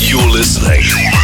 You're listening.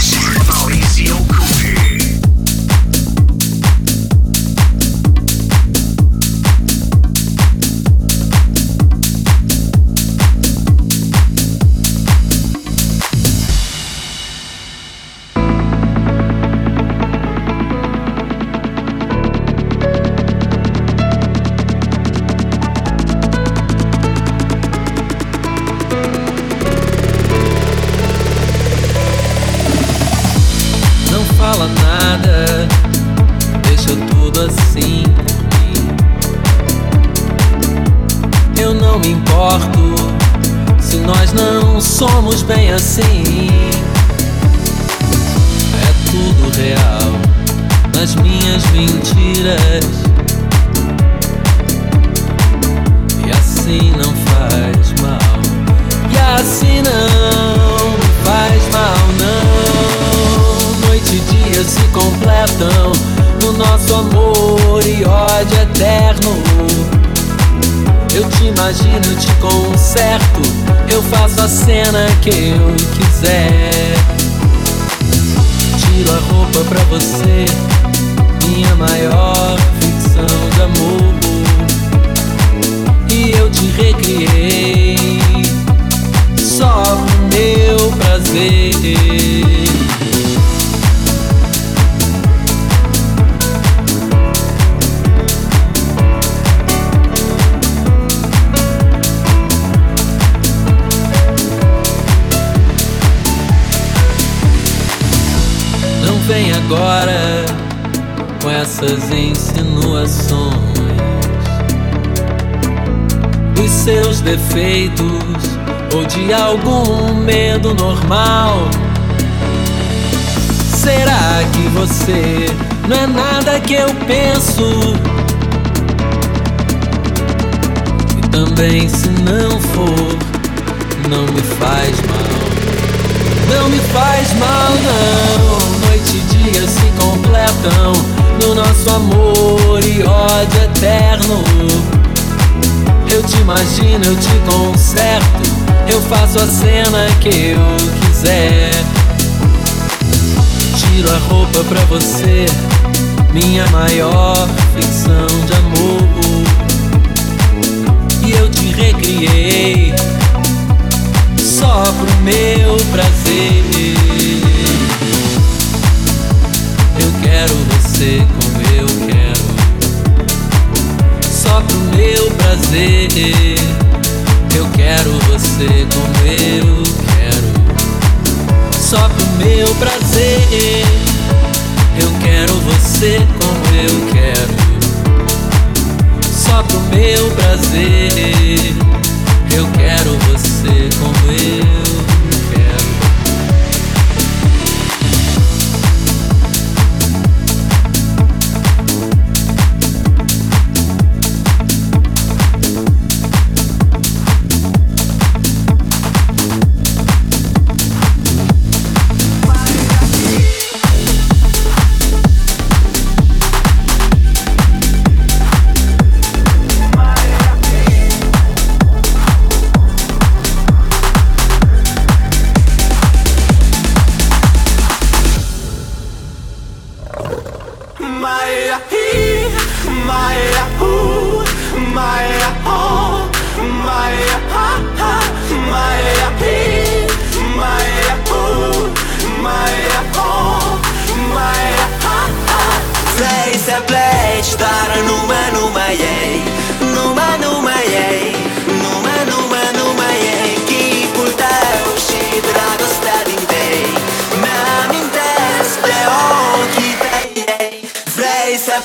insinuações, dos seus defeitos ou de algum medo normal. Será que você não é nada que eu penso? E também, se não for, não me faz mal. Não me faz mal, não noite e dia se completam no nosso amor e ódio eterno. Eu te imagino, eu te conserto, eu faço a cena que eu quiser. Tiro a roupa pra você, minha maior ficção de amor. E eu te recriei só pro meu prazer. quero você como eu quero. Só pro meu prazer. Eu quero você como eu quero. Só pro meu prazer. Eu quero você como eu quero. Só pro meu prazer. Eu quero você como eu să pleci Dar numai, numai ei Numai, numai ei Numai, numai, numai ei. Chipul tău și dragostea din tei Mi-amintesc de ochii tăi. Vrei să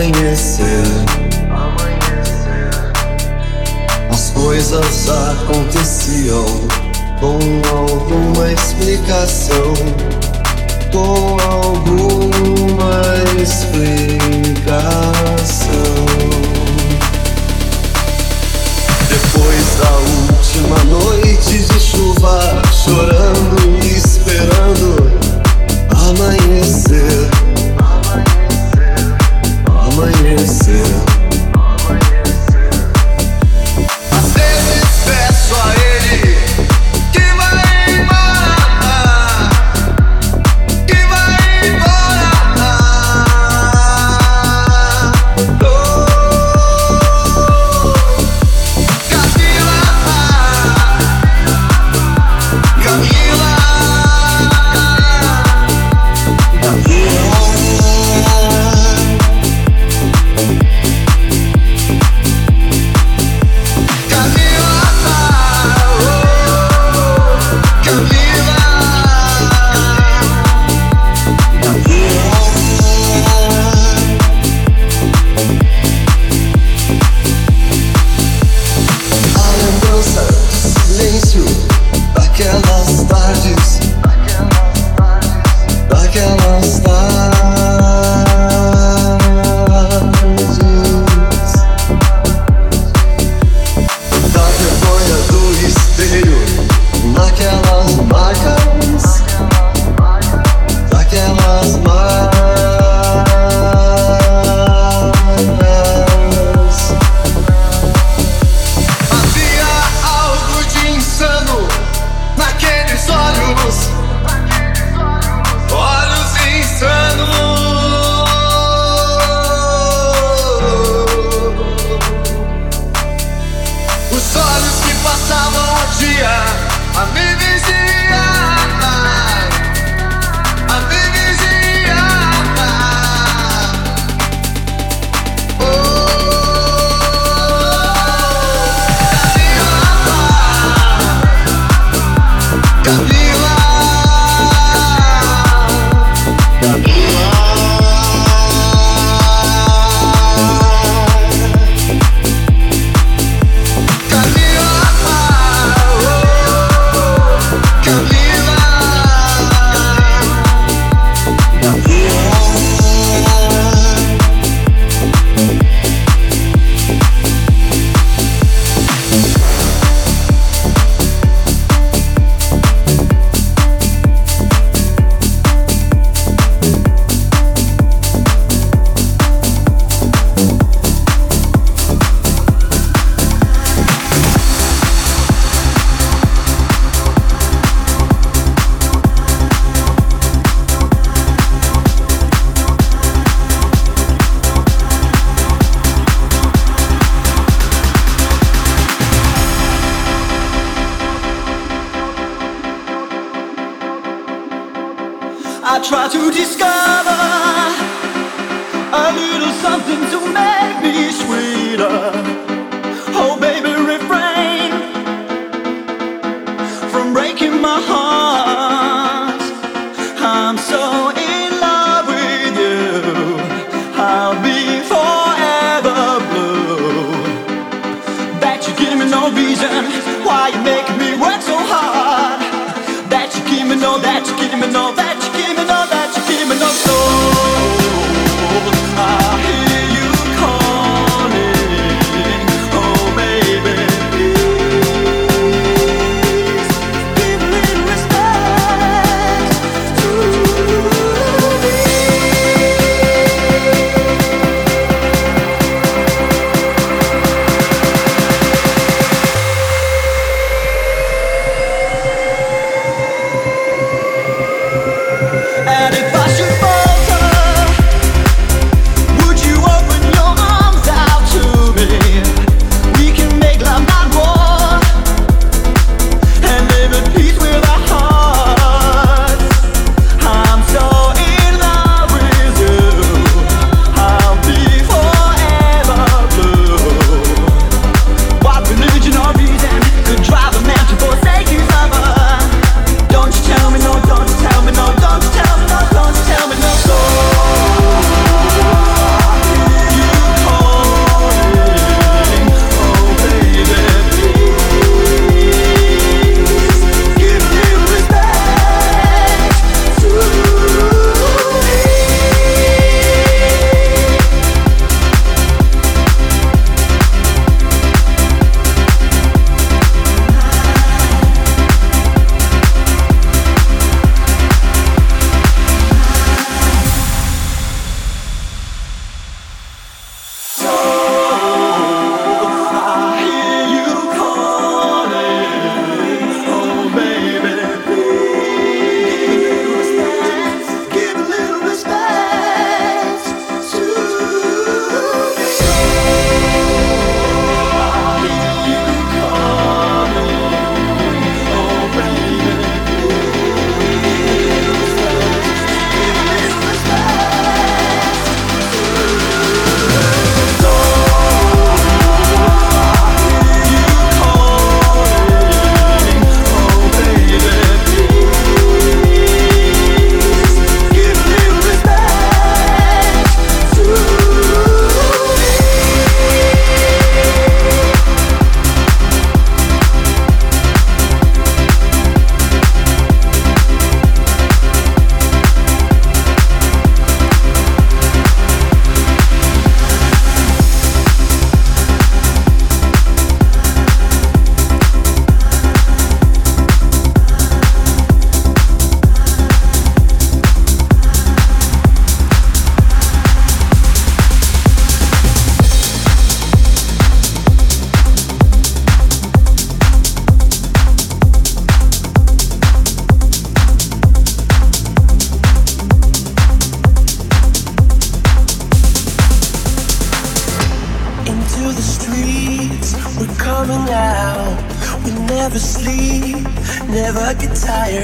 amanhecer. As coisas aconteciam com alguma explicação. Com alguma explicação. Depois da última noite de chuva, chorando e esperando amanhecer. моих сил try to disguise.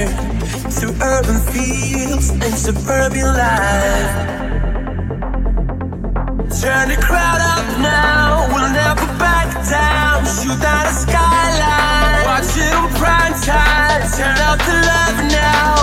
through urban fields and suburban life. Turn the crowd up now, we'll never back down. Shoot out a skyline, watch it on prime time. Turn up the love now.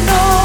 know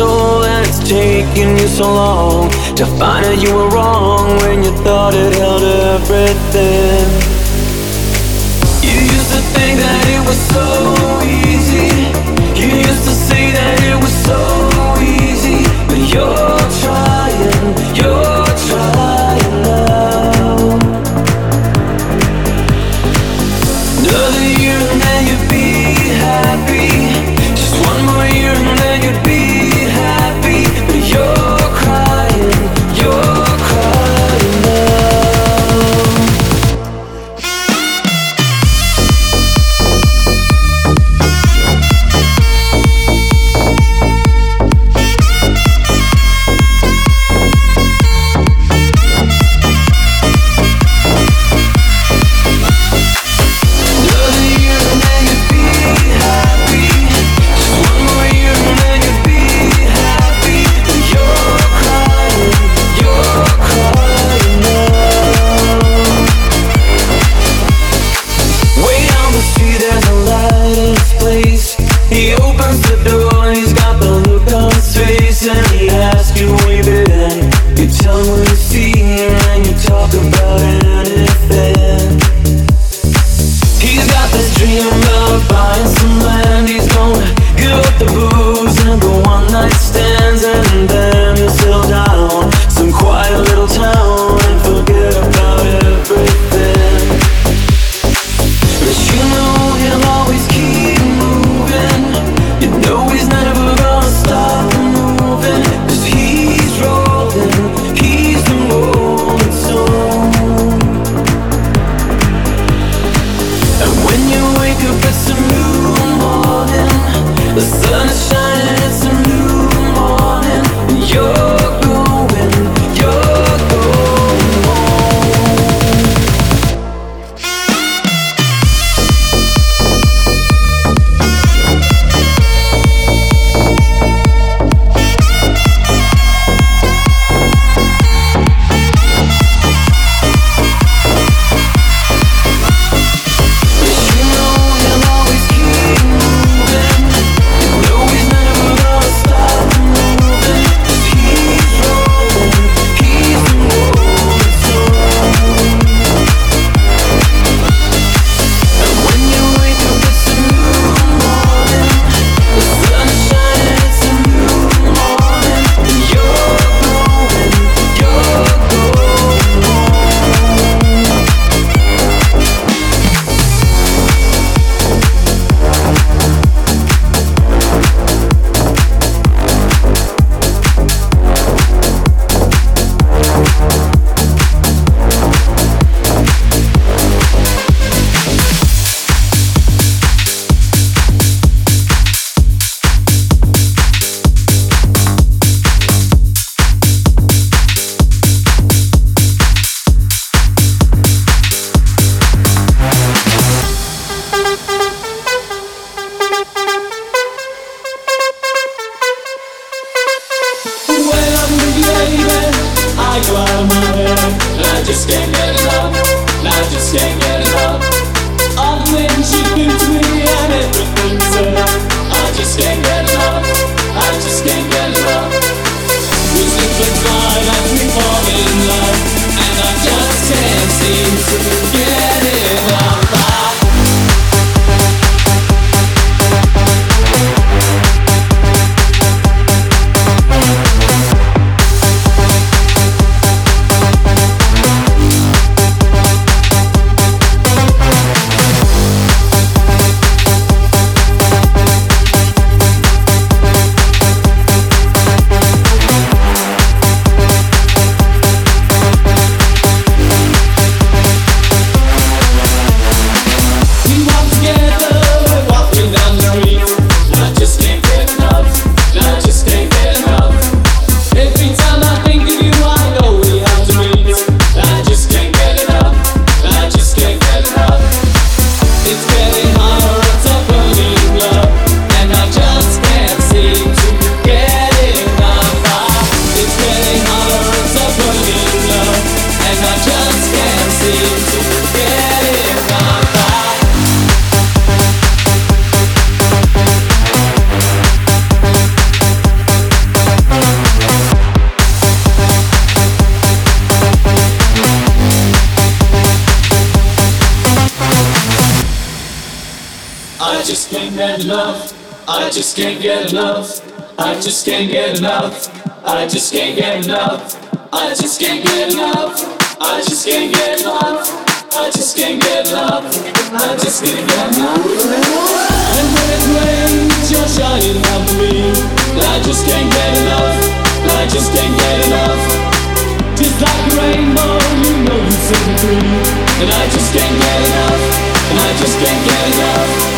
all it's taking you so long to find out you were wrong when you thought it held everything. You used to think that it was so. can't get enough. I just can't get enough. I just can't get enough. I just can't get enough. I just can't get enough. I just can't get enough. I just can't get enough. And when it rains, you're shining on me. I just can't get enough. I just can't get enough. Just like a rainbow, you know you set me free. And I just can't get enough. And I just can't get enough.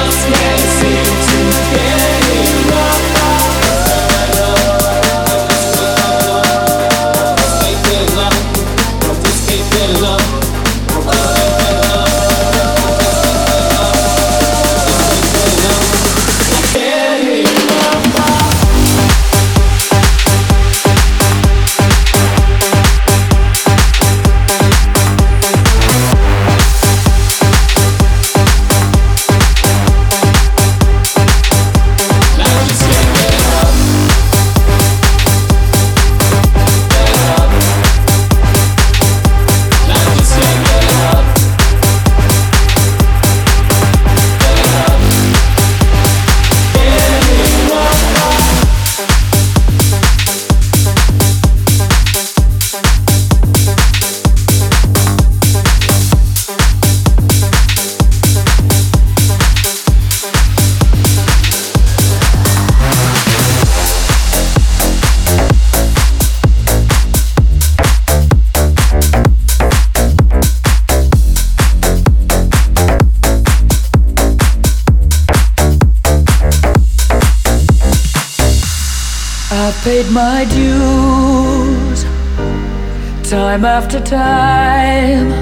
after time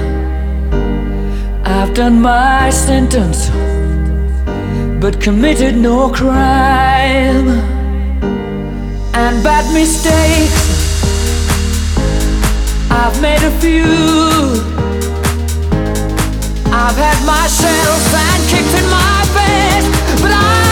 I've done my sentence But committed no crime. And bad mistakes I've made a few. I've had myself and kicked in my face But I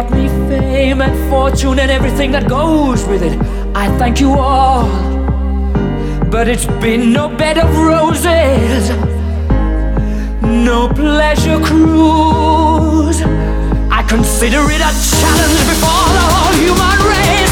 brought me fame and fortune and everything that goes with it. I thank you all. But it's been no bed of roses, no pleasure cruise. I consider it a challenge before the whole human race.